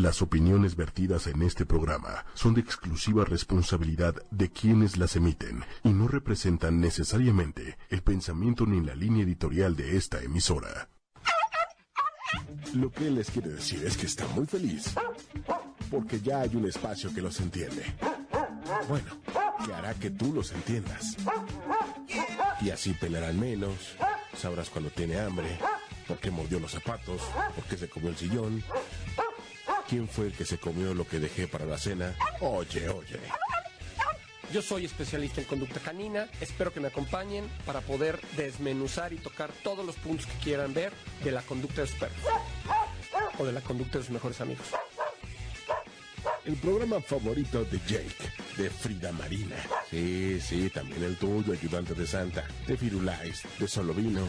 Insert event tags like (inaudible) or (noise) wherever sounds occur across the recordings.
Las opiniones vertidas en este programa son de exclusiva responsabilidad de quienes las emiten y no representan necesariamente el pensamiento ni la línea editorial de esta emisora. Lo que les quiere decir es que está muy feliz porque ya hay un espacio que los entiende. Bueno, que hará que tú los entiendas. Y así pelearán menos, sabrás cuando tiene hambre, por qué mordió los zapatos, por qué se comió el sillón, quién fue el que se comió lo que dejé para la cena. Oye, oye. Yo soy especialista en conducta canina, espero que me acompañen para poder desmenuzar y tocar todos los puntos que quieran ver de la conducta de sus perros o de la conducta de sus mejores amigos. El programa favorito de Jake, de Frida Marina. Sí, sí, también el tuyo, ayudante de Santa, de Firulais, de Solovino.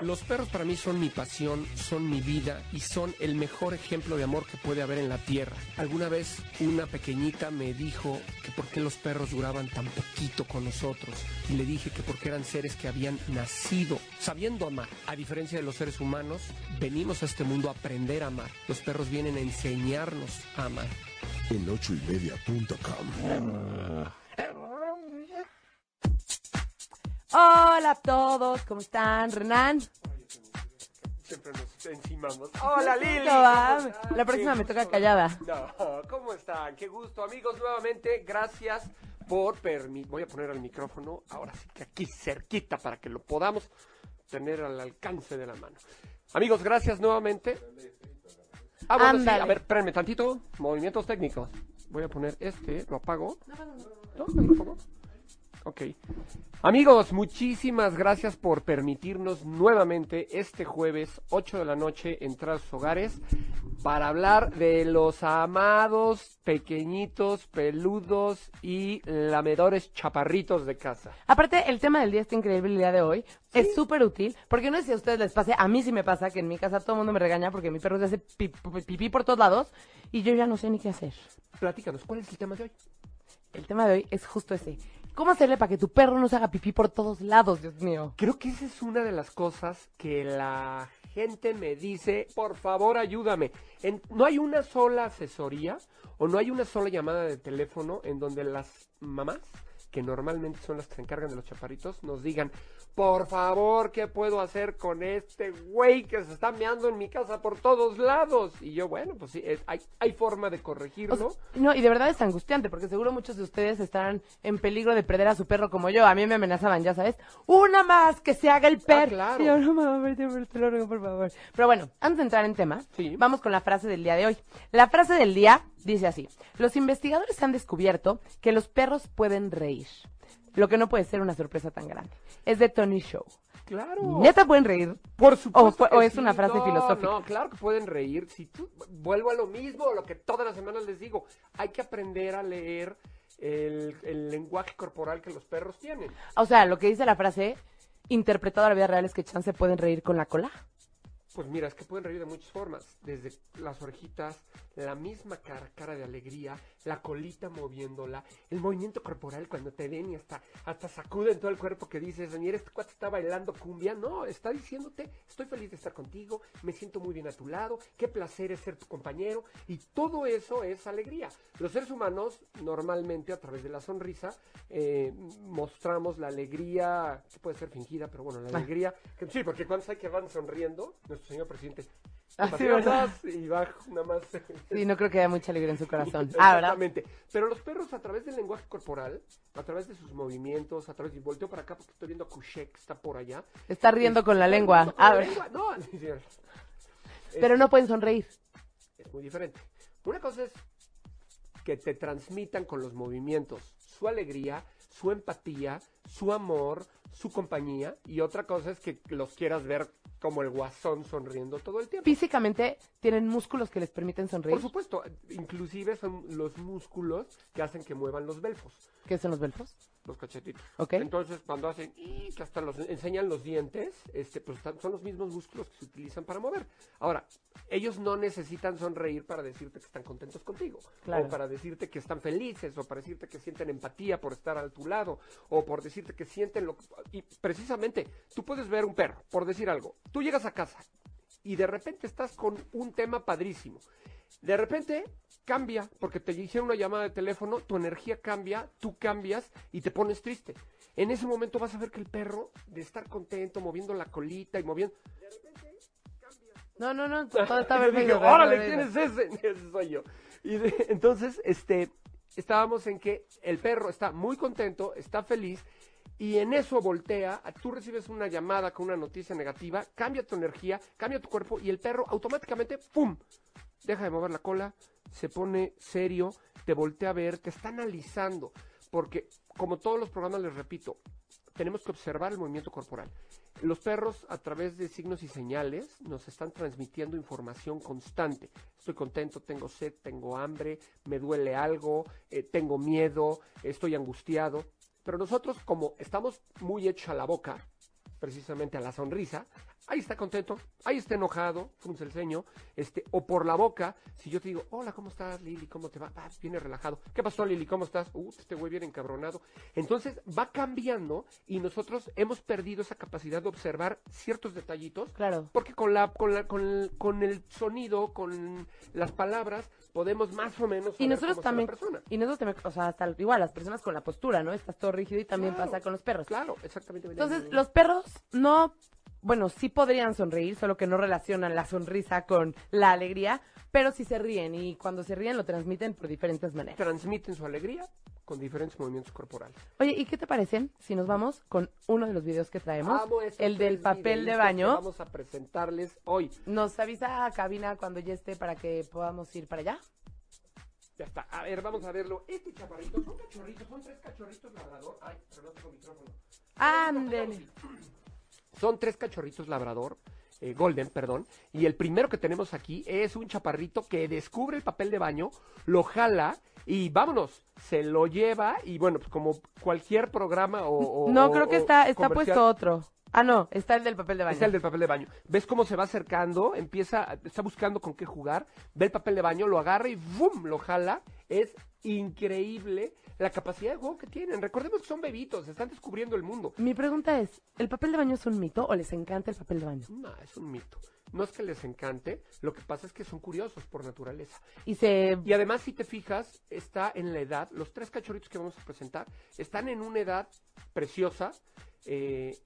Los perros para mí son mi pasión, son mi vida y son el mejor ejemplo de amor que puede haber en la tierra. Alguna vez una pequeñita me dijo que por qué los perros duraban tan poquito con nosotros y le dije que porque eran seres que habían nacido sabiendo amar. A diferencia de los seres humanos, venimos a este mundo a aprender a amar. Los perros vienen a enseñarnos a amar. En ochoymedia.com. Hola a todos, ¿cómo están? Renan. Siempre nos encimamos. Hola Lili. ¿Cómo. La próxima me toca callada. No, ¿cómo están? Qué gusto, amigos, nuevamente. Gracias por permitir. Voy a poner el micrófono ahora sí que aquí cerquita para que lo podamos tener al alcance de la mano. Amigos, gracias nuevamente. Ah, bueno, sí, Ándale. a ver, espérenme tantito. Movimientos técnicos. Voy a poner este, lo apago. ¿No? ¿No lo pongo? Ok. Amigos, muchísimas gracias por permitirnos nuevamente este jueves 8 de la noche entrar a sus hogares para hablar de los amados, pequeñitos, peludos y lamedores chaparritos de casa. Aparte, el tema del día está increíble el día de hoy. Es súper útil, porque no sé si a ustedes les pase, a mí sí me pasa que en mi casa todo el mundo me regaña porque mi perro se hace pi- pi- pipí por todos lados y yo ya no sé ni qué hacer. Platícanos, ¿cuál es el tema de hoy? El tema de hoy es justo ese. ¿Cómo hacerle para que tu perro no se haga pipí por todos lados, Dios mío? Creo que esa es una de las cosas que la gente me dice, por favor ayúdame. No hay una sola asesoría o no hay una sola llamada de teléfono en donde las mamás, que normalmente son las que se encargan de los chaparritos, nos digan, por favor, ¿qué puedo hacer con este güey que se está meando en mi casa por todos lados? Y yo, bueno, pues sí, es- hay, hay forma de O corregirlo. sea, no, y de verdad es angustiante, porque seguro muchos de ustedes estarán en peligro de perder a su perro como yo. A mí me amenazaban, ya sabes. Una más que se haga el perro. claro. Y yo, no, mamá, te, te lo ruego, por favor. Pero bueno, antes de entrar en tema, Sí. vamos con la frase del día de hoy. La frase del día dice así. Los investigadores han descubierto que los perros pueden reír. Lo que no puede ser una sorpresa tan grande. Es de Tony Show. Claro. ¿Neta pueden reír? Por supuesto. O fue- que o es sí. una frase No, filosófica. No, claro que pueden reír. Si tú vuelvo a lo mismo, lo que todas las semanas les digo, hay que aprender a leer el, el lenguaje corporal que los perros tienen. O sea, lo que dice la frase, interpretado a la vida real, es que chance pueden reír con la cola. Pues mira, es que pueden reír de muchas formas, desde las orejitas, la misma cara, cara de alegría, la colita moviéndola, el movimiento corporal cuando te ven y hasta, hasta sacuden todo el cuerpo que dices, mira, este cuate está bailando cumbia, no, está diciéndote, estoy feliz de estar contigo, me siento muy bien a tu lado, qué placer es ser tu compañero, y todo eso es alegría. Los seres humanos, normalmente, a través de la sonrisa, eh, mostramos la alegría, que puede ser fingida, pero bueno, la alegría, que, sí, porque cuando hay que van sonriendo, señor presidente, Ah, sí, patriotas, y va nada más. Sí, no creo que haya mucha alegría en su (laughs) corazón. Ah, ¿verdad? Exactamente. Pero los perros, a través del lenguaje corporal, a través de sus movimientos, a través de volteo para acá porque estoy viendo a Kushek, que está por allá. Está riendo con la lengua. Ah, la ¿verdad? lengua. (laughs) No, (laughs) Pero no pueden sonreír. es muy diferente. Una cosa es que te transmitan con los movimientos su alegría, su empatía, su amor, su compañía, y otra cosa es que los quieras ver como el guasón sonriendo todo el tiempo. Físicamente tienen músculos que les permiten sonreír. Por supuesto, inclusive son los músculos que hacen que muevan los belfos, ¿Qué son los belfos? Los cachetitos. Entonces, cuando hacen y que hasta los enseñan los dientes, este, pues son los mismos músculos que se utilizan para mover. Ahora, ellos no necesitan sonreír para decirte que están contentos contigo, Claro. o para decirte que están felices, o para decirte que sienten empatía por estar a tu lado, o por decirte que sienten lo y precisamente tú puedes ver un perro, por decir algo. Tú llegas a casa y de repente estás con un tema padrísimo. De repente cambia, porque te hicieron una llamada de teléfono, tu energía cambia, tú cambias y te pones triste. En ese momento vas a ver que el perro, de estar contento, moviendo la colita y moviendo... No, no, no, (laughs) todo está yo dije, perfecto. órale, ¿quién es ese? (laughs) Ese soy yo. Y de- entonces, este, estábamos en que el perro está muy contento, está feliz, y en eso voltea, tú recibes una llamada con una noticia negativa, cambia tu energía, cambia tu cuerpo, y el perro automáticamente, ¡pum! Deja de mover la cola, se pone serio, te voltea a ver, te está analizando, porque como todos los programas les repito, tenemos que observar el movimiento corporal. Los perros, a través de signos y señales, nos están transmitiendo información constante. Estoy contento, tengo sed, tengo hambre, me duele algo, eh, tengo miedo, estoy angustiado. Pero nosotros, como estamos muy hechos a la boca, precisamente a la sonrisa, ahí está contento, ahí está enojado, frunce el ceño, este, o por la boca, si yo te digo, hola, ¿cómo estás, Lili? ¿Cómo te va? Ah, viene relajado. ¿Qué pasó, Lili? ¿Cómo estás? Uh, este güey viene encabronado. Entonces va cambiando y nosotros hemos perdido esa capacidad de observar ciertos detallitos Claro. porque con la, con la, con el, con el sonido, con las palabras, podemos más o menos Y nosotros también, persona. y nosotros también, o sea, hasta igual las personas con la postura, ¿no? Estás todo rígido y también Claro, pasa con los perros. Claro, exactamente. Entonces, los perros no, bueno, sí podrían sonreír, solo que no relacionan la sonrisa con la alegría, pero sí se ríen y cuando se ríen lo transmiten por diferentes maneras. transmiten su alegría con diferentes movimientos corporales. Oye, ¿y qué te parecen si nos vamos con uno de los videos que traemos? Amo el del papel de baño. Vamos a presentarles hoy. Nos avisa a cabina cuando ya esté para que podamos ir para allá. Ya está. A ver, vamos a verlo. Este chaparrito son cachorritos, son tres cachorritos labrador. Ay, pero no tengo micrófono. Ándele. Son tres cachorritos labrador, eh, golden, perdón. Y el primero que tenemos aquí es un chaparrito que descubre el papel de baño, lo jala y vámonos, se lo lleva y bueno, pues como cualquier programa o... o- No, o- creo que está, está comercial, puesto otro. Ah, no, está el del papel de baño. Es el del papel de baño. ¿Ves cómo se va acercando? Empieza, está buscando con qué jugar. Ve el papel de baño, lo agarra y ¡bum! lo jala. Es increíble la capacidad de juego que tienen. Recordemos que son bebitos, están descubriendo el mundo. Mi pregunta es, ¿el papel de baño es un mito o les encanta el papel de baño? No, es un mito. No es que les encante, lo que pasa es que son curiosos por naturaleza. Y se... Y además, si te fijas, está en la edad, los tres cachorritos que vamos a presentar, están en una edad preciosa. eh,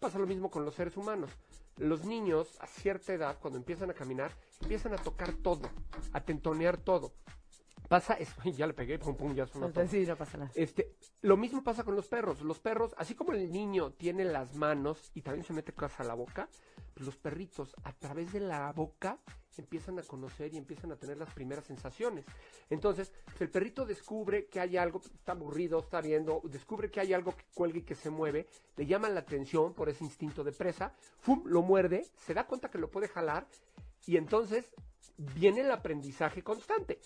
pasa lo mismo con los seres humanos. Los niños, a cierta edad, cuando empiezan a caminar, empiezan a tocar todo, a tentonear todo. Pasa esto, (laughs) ya le pegué, pum, pum, ya sonó todo. Sí, no pasa nada. Este, lo mismo pasa con los perros. Los perros, así como el niño tiene las manos y también se mete cosas a la boca, pues los perritos a través de la boca empiezan a conocer y empiezan a tener las primeras sensaciones. Entonces, el perrito descubre que hay algo, está aburrido, está viendo, descubre que hay algo que cuelga y que se mueve, le llama la atención por ese instinto de presa, ¡fum! lo muerde, se da cuenta que lo puede jalar y entonces viene el aprendizaje constante.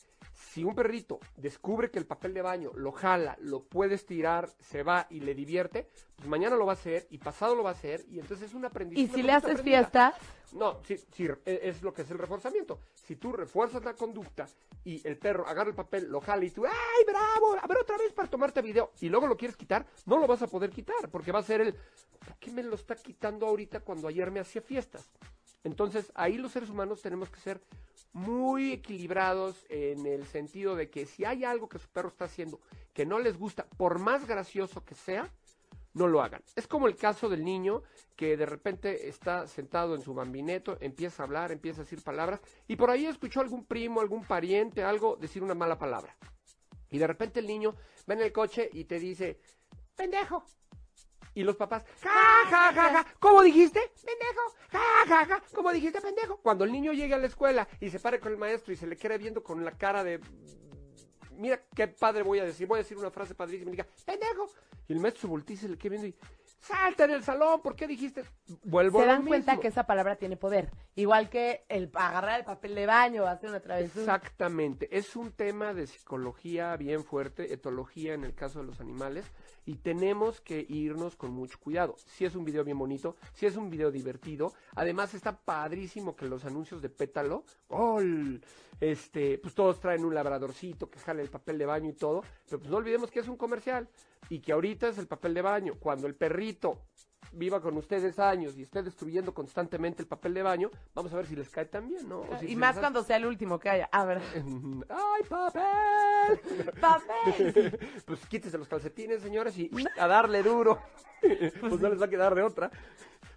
Si un perrito descubre que el papel de baño lo jala, lo puede estirar, se va y le divierte, pues mañana lo va a hacer y pasado lo va a hacer y entonces es un aprendizaje. Y si le haces fiestas, No, sí, sí, e- es lo que es el reforzamiento. Si tú refuerzas la conducta y el perro agarra el papel, lo jala y tú, ¡ay, bravo! A ver otra vez para tomarte video y luego lo quieres quitar, no lo vas a poder quitar porque va a ser el, ¿por qué me lo está quitando ahorita cuando ayer me hacía fiestas? Entonces, ahí los seres humanos tenemos que ser muy equilibrados en el sentido de que si hay algo que su perro está haciendo que no les gusta, por más gracioso que sea, no lo hagan. Es como el caso del niño que de repente está sentado en su bambineto, empieza a hablar, empieza a decir palabras, y por ahí escuchó algún primo, algún pariente, algo, decir una mala palabra. Y de repente el niño va en el coche y te dice, pendejo. Y los papás, ja, ja, ja, ja, ¿cómo dijiste? Pendejo, ja, ja, ja, ¿cómo dijiste, pendejo? Cuando el niño llegue a la escuela y se pare con el maestro y se le quede viendo con la cara de, mira qué padre voy a decir, voy a decir una frase padrísima y diga, pendejo. Y el maestro se voltea y se le queda viendo y, salta en el salón, ¿por qué dijiste? Vuelvo se a lo dan cuenta que esa palabra tiene poder. Igual que el agarrar el papel de baño o hacer una travesura. Exactamente, es un tema de psicología bien fuerte, etología en el caso de los animales, y tenemos que irnos con mucho cuidado. Si es un video bien bonito, si es un video divertido, además está padrísimo que los anuncios de pétalo, ¡gol! Este, pues todos traen un labradorcito que jale el papel de baño y todo, pero pues no olvidemos que es un comercial y que ahorita es el papel de baño. Cuando el perrito viva con ustedes años y esté destruyendo constantemente el papel de baño, vamos a ver si les cae también, ¿no? Si Y más cuando sea el último que haya. A ver, hace- ¡Ay, papel! (laughs) papel. (laughs) pues quítese los calcetines, señores, y a darle duro. (laughs) pues no les va a quedar de otra.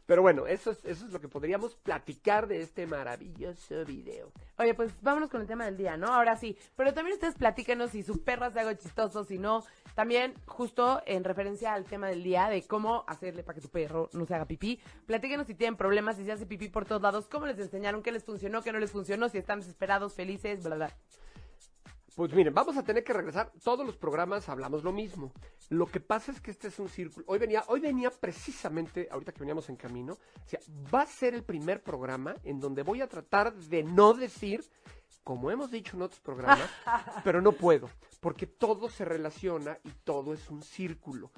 Pero bueno, eso es, eso es lo que podríamos platicar de este maravilloso video. Oye, pues vámonos con el tema del día, ¿no? Ahora sí. Pero también ustedes platíquenos si su perro hace algo chistoso, si no. También, justo en referencia al tema del día, de cómo hacerle para que tu perro no se haga pipí. Platíquenos si tienen problemas, si se hace pipí por todos lados, cómo les enseñaron, qué les funcionó, qué no les funcionó, si están desesperados, felices, bla, bla. Pues miren, vamos a tener que regresar. Todos los programas hablamos lo mismo. Lo que pasa es que este es un círculo. Hoy venía, hoy venía precisamente, ahorita que veníamos en camino, o sea, va a ser el primer programa en donde voy a tratar de no decir, como hemos dicho en otros programas, (laughs) pero no puedo, porque todo se relaciona y todo es un círculo.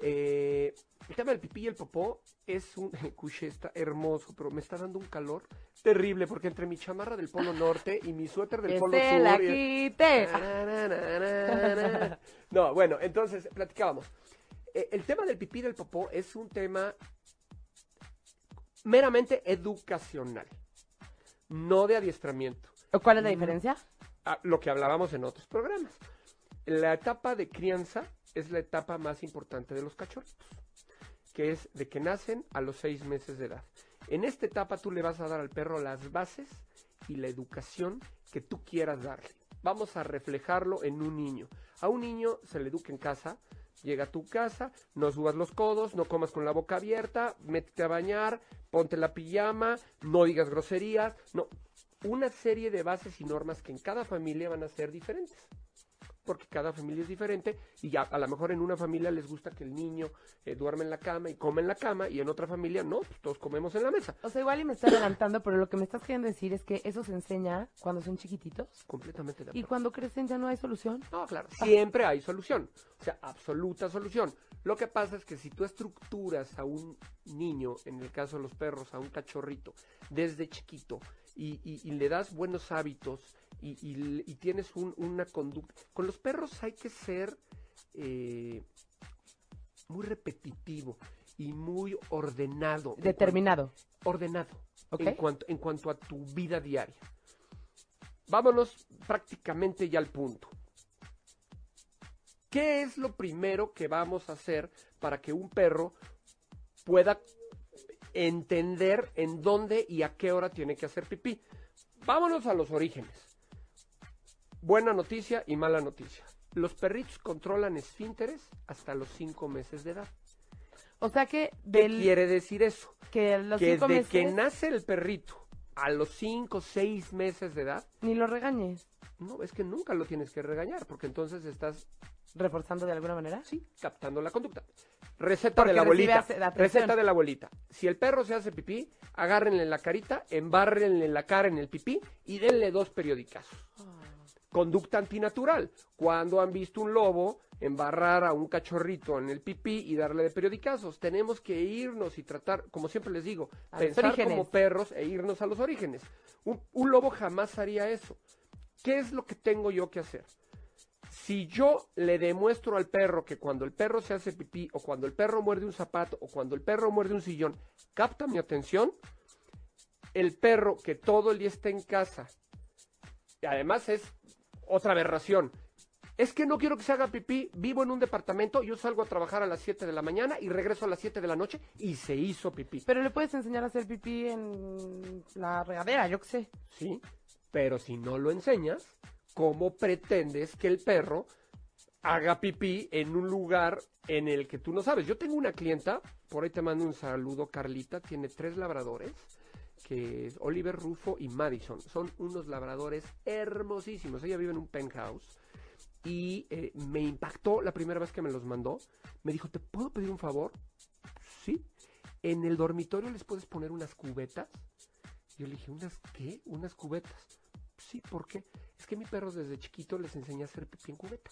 Eh, el tema del pipí y el popó es un (laughs) cuche está hermoso, pero me está dando un calor terrible porque entre mi chamarra del polo norte y mi suéter del Que polo sur la quite. no, bueno, entonces platicábamos. Eh, el tema del pipí y del popó es un tema meramente educacional, no de adiestramiento. ¿Cuál es la diferencia? Ah, lo que hablábamos en otros programas. La etapa de crianza es la etapa más importante de los cachorritos, que es de que nacen a los seis meses de edad. En esta etapa tú le vas a dar al perro las bases y la educación que tú quieras darle. Vamos a reflejarlo en un niño. A un niño se le educa en casa, llega a tu casa, no subas los codos, no comas con la boca abierta, métete a bañar, ponte la pijama, no digas groserías, no, una serie de bases y normas que en cada familia van a ser diferentes. Porque cada familia es diferente y ya, a lo mejor en una familia les gusta que el niño eh, duerme en la cama y come en la cama y en otra familia no, pues todos comemos en la mesa. O sea, igual y me estoy adelantando, pero lo que me estás queriendo decir es que eso se enseña cuando son chiquititos Completamente de y acuerdo. cuando crecen ya no hay solución. No, claro, siempre hay solución, o sea, absoluta solución. Lo que pasa es que si tú estructuras a un niño, en el caso de los perros, a un cachorrito, desde chiquito, y, y- y le das buenos hábitos y, tienes un- una conducta... Con los perros hay que ser eh, muy repetitivo y muy ordenado. en Determinado. cuanto- ordenado. Ok. En, cuanto, en cuanto a tu vida diaria. Vámonos prácticamente ya al punto. ¿Qué es lo primero que vamos a hacer para que un perro pueda entender en dónde y a qué hora tiene que hacer pipí? Vámonos a los orígenes. Buena noticia y mala noticia. Los perritos controlan esfínteres hasta los cinco meses de edad. O sea que ¿Qué quiere decir eso? que los que cinco meses que nace el perrito a los cinco, seis meses de edad, ni lo regañes, no, es que nunca lo tienes que regañar, porque entonces estás, reforzando de alguna manera. sí, captando la conducta. Receta Porque de la abuelita. Receta de la abuelita. Si el perro se hace pipí, agárrenle la carita, embárrenle la cara en el pipí y denle dos periodicazos. Conducta antinatural. Cuando han visto un lobo embarrar a un cachorrito en el pipí y darle de periodicazos. Tenemos que irnos y tratar, como siempre les digo, A pensar como perros e irnos a los orígenes. Un, un lobo jamás haría eso. ¿Qué es lo que tengo yo que hacer? Si yo le demuestro al perro que cuando el perro se hace pipí o cuando el perro muerde un zapato o cuando el perro muerde un sillón, capta mi atención, el perro que todo el día está en casa, y además es otra aberración, es que no quiero que se haga pipí, vivo en un departamento, yo salgo a trabajar a las 7 de la mañana y regreso a las 7 de la noche y se hizo pipí. Pero le puedes enseñar a hacer pipí en la regadera, yo qué sé. Sí, pero si no lo enseñas, ¿cómo pretendes que el perro haga pipí en un lugar en el que tú no sabes? Yo tengo una clienta, por ahí te mando un saludo, Carlita, tiene tres labradores, que es Oliver, Rufo y Madison. Son unos labradores hermosísimos. Ella vive en un penthouse y eh, me impactó la primera vez que me los mandó. Me dijo, ¿te puedo pedir un favor? Sí. En el dormitorio les puedes poner unas cubetas. Yo le dije, ¿unas qué? Unas cubetas. Sí, ¿por qué? Es que mi perro desde chiquito les enseñé a hacer pipí en cubeta.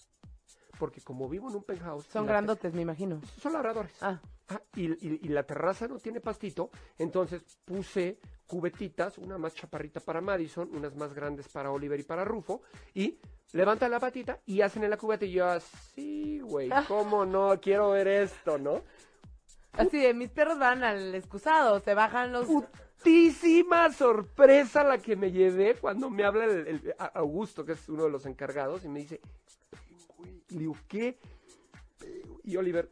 Porque como vivo en un penthouse... Son grandotes, me imagino. Son labradores. Ah, Ah, y, y- y la terraza no tiene pastito, entonces puse cubetitas, una más chaparrita para Madison, unas más grandes para Oliver y para Rufo, y levantan la patita y hacen en la cubeta y yo así, güey, ¿cómo no? Quiero ver esto, ¿no? Así de, mis perros van al excusado, se bajan los... Putísima sorpresa la que me llevé cuando me habla el, el- Augusto, que es uno de los encargados, y me dice, le digo, ¿qué? Y Oliver,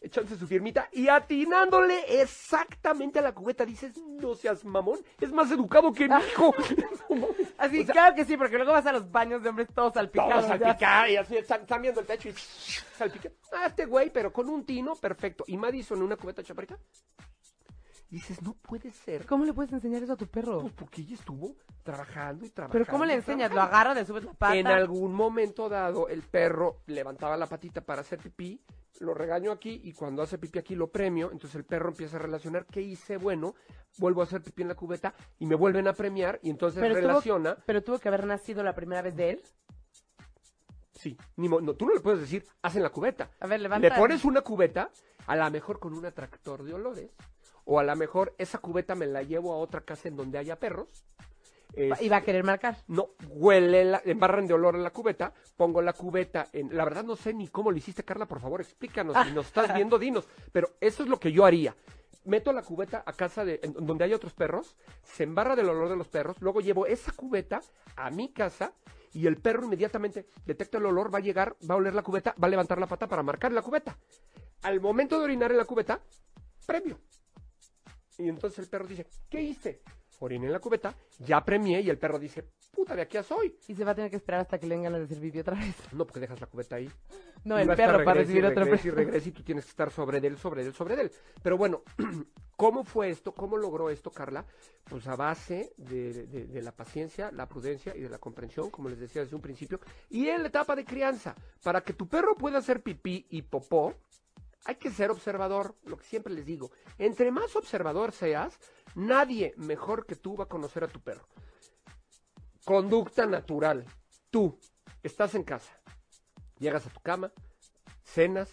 echándose su firmita y atinándole exactamente a la cubeta, dices, no seas mamón, es más educado que mi hijo. (laughs) Así, (laughs) O sea, claro que sí, porque luego vas a los baños de hombres todos salpicados. Todos salpicar y así están, están viendo el techo y (laughs) salpicar. Ah, este güey, pero con un tino, perfecto. Y Madison en una cubeta chaparita. Dices, no puede ser. ¿Cómo le puedes enseñar eso a tu perro? Pues porque ella estuvo trabajando y trabajando. ¿Pero cómo le enseñas? ¿Lo agarras, le subes la pata? En algún momento dado, el perro levantaba la patita para hacer pipí, lo regaño aquí y cuando hace pipí aquí lo premio, entonces el perro empieza a relacionar qué hice bueno, vuelvo a hacer pipí en la cubeta y me vuelven a premiar y entonces Pero tuvo- relaciona. Pero tuvo que haber nacido la primera vez de él. Sí, ni mo- no, tú no le puedes decir, haz en la cubeta. A ver, levanta. Le pones una cubeta, a lo mejor con un atractor de olores, o a lo mejor esa cubeta me la llevo a otra casa en donde haya perros. Es- Y va a querer marcar. no, huele, la, embarran de olor en la cubeta, pongo la cubeta en... La verdad no sé ni cómo lo hiciste, Carla, por favor, explícanos, si nos estás viendo, dinos. Pero eso es lo que yo haría. Meto la cubeta a casa de... en donde hay otros perros, se embarra del olor de los perros, luego llevo esa cubeta a mi casa y el perro inmediatamente detecta el olor, va a llegar, va a oler la cubeta, va a levantar la pata para marcar la cubeta. Al momento de orinar en la cubeta, premio. Y entonces el perro dice, ¿qué hice? Oriné en la cubeta, ya premié y el perro dice, puta, de aquí a soy. Y se va a tener que esperar hasta que le vengan a decir pipí otra vez. No, porque dejas la cubeta ahí. No, Y el perro para recibir otra regrese y vez. regrese y tú tienes que estar sobre de él, sobre de él, sobre de él. Pero bueno, (clears throat) ¿cómo fue esto? ¿Cómo logró esto, Carla? Pues a base de, de- de la paciencia, la prudencia y de la comprensión, como les decía desde un principio. Y en la etapa de crianza, para que tu perro pueda hacer pipí y popó, hay que ser observador, lo que siempre les digo. Entre más observador seas, nadie mejor que tú va a conocer a tu perro. Conducta natural. Tú estás en casa, llegas a tu cama, cenas,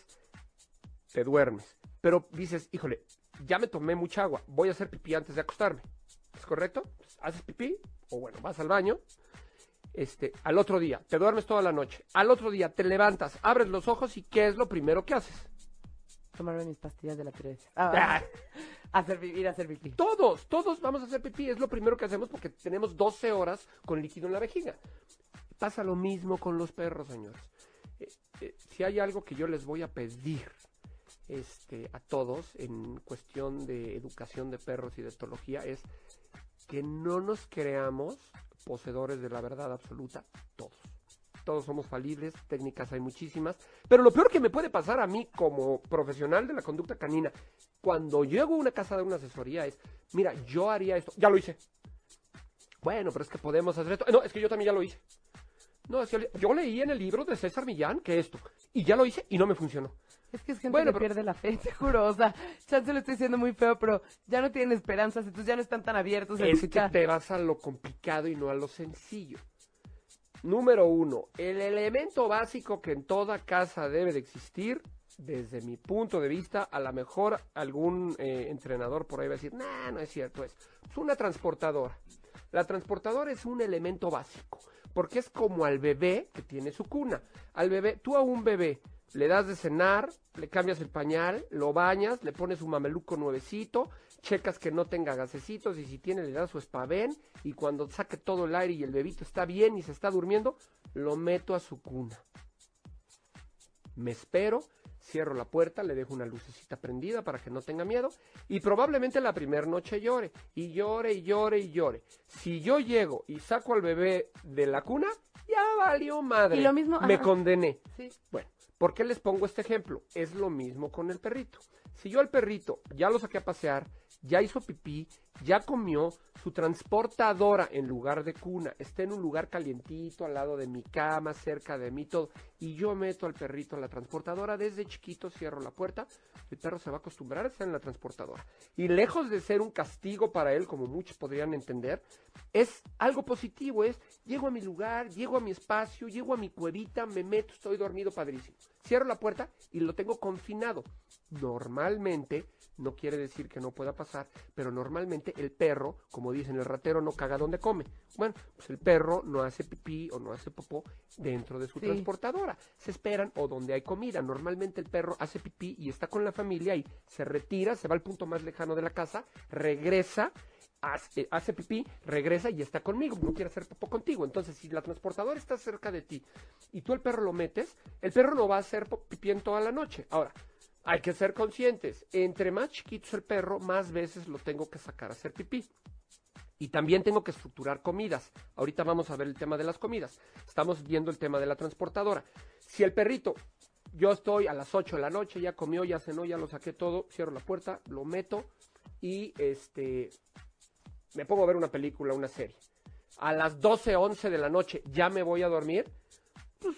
te duermes. Pero dices, híjole, ya me tomé mucha agua, voy a hacer pipí antes de acostarme. ¿Es correcto? Haces pipí, o bueno, vas al baño. Este, al otro día, te duermes toda la noche. Al otro día te levantas, abres los ojos y ¿qué es lo primero que haces? Tomarme mis pastillas de la tiroides. Ah, (laughs) hacer pipí, ir a hacer pipí. Todos, todos vamos a hacer pipí, es lo primero que hacemos porque tenemos 12 horas con líquido en la vejiga. Pasa lo mismo con los perros, señores. Eh, eh, si hay algo que yo les voy a pedir este, a todos en cuestión de educación de perros y de etología es que no nos creamos poseedores de la verdad absoluta, todos. Todos somos falibles, técnicas hay muchísimas, pero lo peor que me puede pasar a mí como profesional de la conducta canina, cuando llego a una casa de una asesoría es, mira, yo haría esto, ya lo hice. Bueno, pero es que podemos hacer esto. No, es que yo también ya lo hice. No, es que yo leí en el libro de César Millán que esto, y ya lo hice y no me funcionó. Es que es gente Bueno, que pero- pierde la fe, (laughs) te juro. O sea, chance lo estoy diciendo muy feo, pero ya no tienen esperanzas, entonces ya no están tan abiertos a Es que escuchar. te vas a lo complicado y no a lo sencillo. Número uno, el elemento básico que en toda casa debe de existir, desde mi punto de vista, a lo mejor algún eh, entrenador por ahí va a decir, nah, no es cierto, es, es una transportadora. La transportadora es un elemento básico, porque es como al bebé que tiene su cuna. Al bebé, tú a un bebé le das de cenar, le cambias el pañal, lo bañas, le pones un mameluco nuevecito, checas que no tenga gasecitos y si tiene le das su espavén y cuando saque todo el aire y el bebito está bien y se está durmiendo, lo meto a su cuna. Me espero, cierro la puerta, le dejo una lucecita prendida para que no tenga miedo y probablemente la primera noche llore y llore y llore y llore. Si yo llego y saco al bebé de la cuna, ya valió madre. Y lo mismo- me ajá. condené. Sí. Bueno, ¿por qué les pongo este ejemplo? Es lo mismo con el perrito. Si yo al perrito ya lo saqué a pasear, ya hizo pipí, ya comió, su transportadora en lugar de cuna está en un lugar calientito al lado de mi cama, cerca de mí, todo, y yo meto al perrito a la transportadora, desde chiquito cierro la puerta, el perro se va a acostumbrar a estar en la transportadora. Y lejos de ser un castigo para él, como muchos podrían entender, es algo positivo, es llego a mi lugar, llego a mi espacio, llego a mi cuevita, me meto, estoy dormido padrísimo. Cierro la puerta y lo tengo confinado. normalmente, no quiere decir que no pueda pasar, pero normalmente el perro, como dicen, el ratero no caga donde come. Bueno, pues el perro no hace pipí o no hace popó dentro de su Sí. transportadora. Se esperan o donde hay comida. Normalmente el perro hace pipí y está con la familia y se retira, se va al punto más lejano de la casa, regresa hace, hace pipí, regresa y está conmigo, no quiere hacer popó contigo. Entonces, si la transportadora está cerca de ti y tú el perro lo metes, el perro no va a hacer pipí en toda la noche. Ahora, hay que ser conscientes, entre más chiquito es el perro, más veces lo tengo que sacar a hacer pipí. Y también tengo que estructurar comidas. Ahorita vamos a ver el tema de las comidas. Estamos viendo el tema de la transportadora. Si el perrito, yo estoy a las 8 de la noche, ya comió, ya cenó, ya lo saqué todo, cierro la puerta, lo meto y este me pongo a ver una película, una serie. A las 12, 11 de la noche ya me voy a dormir, pues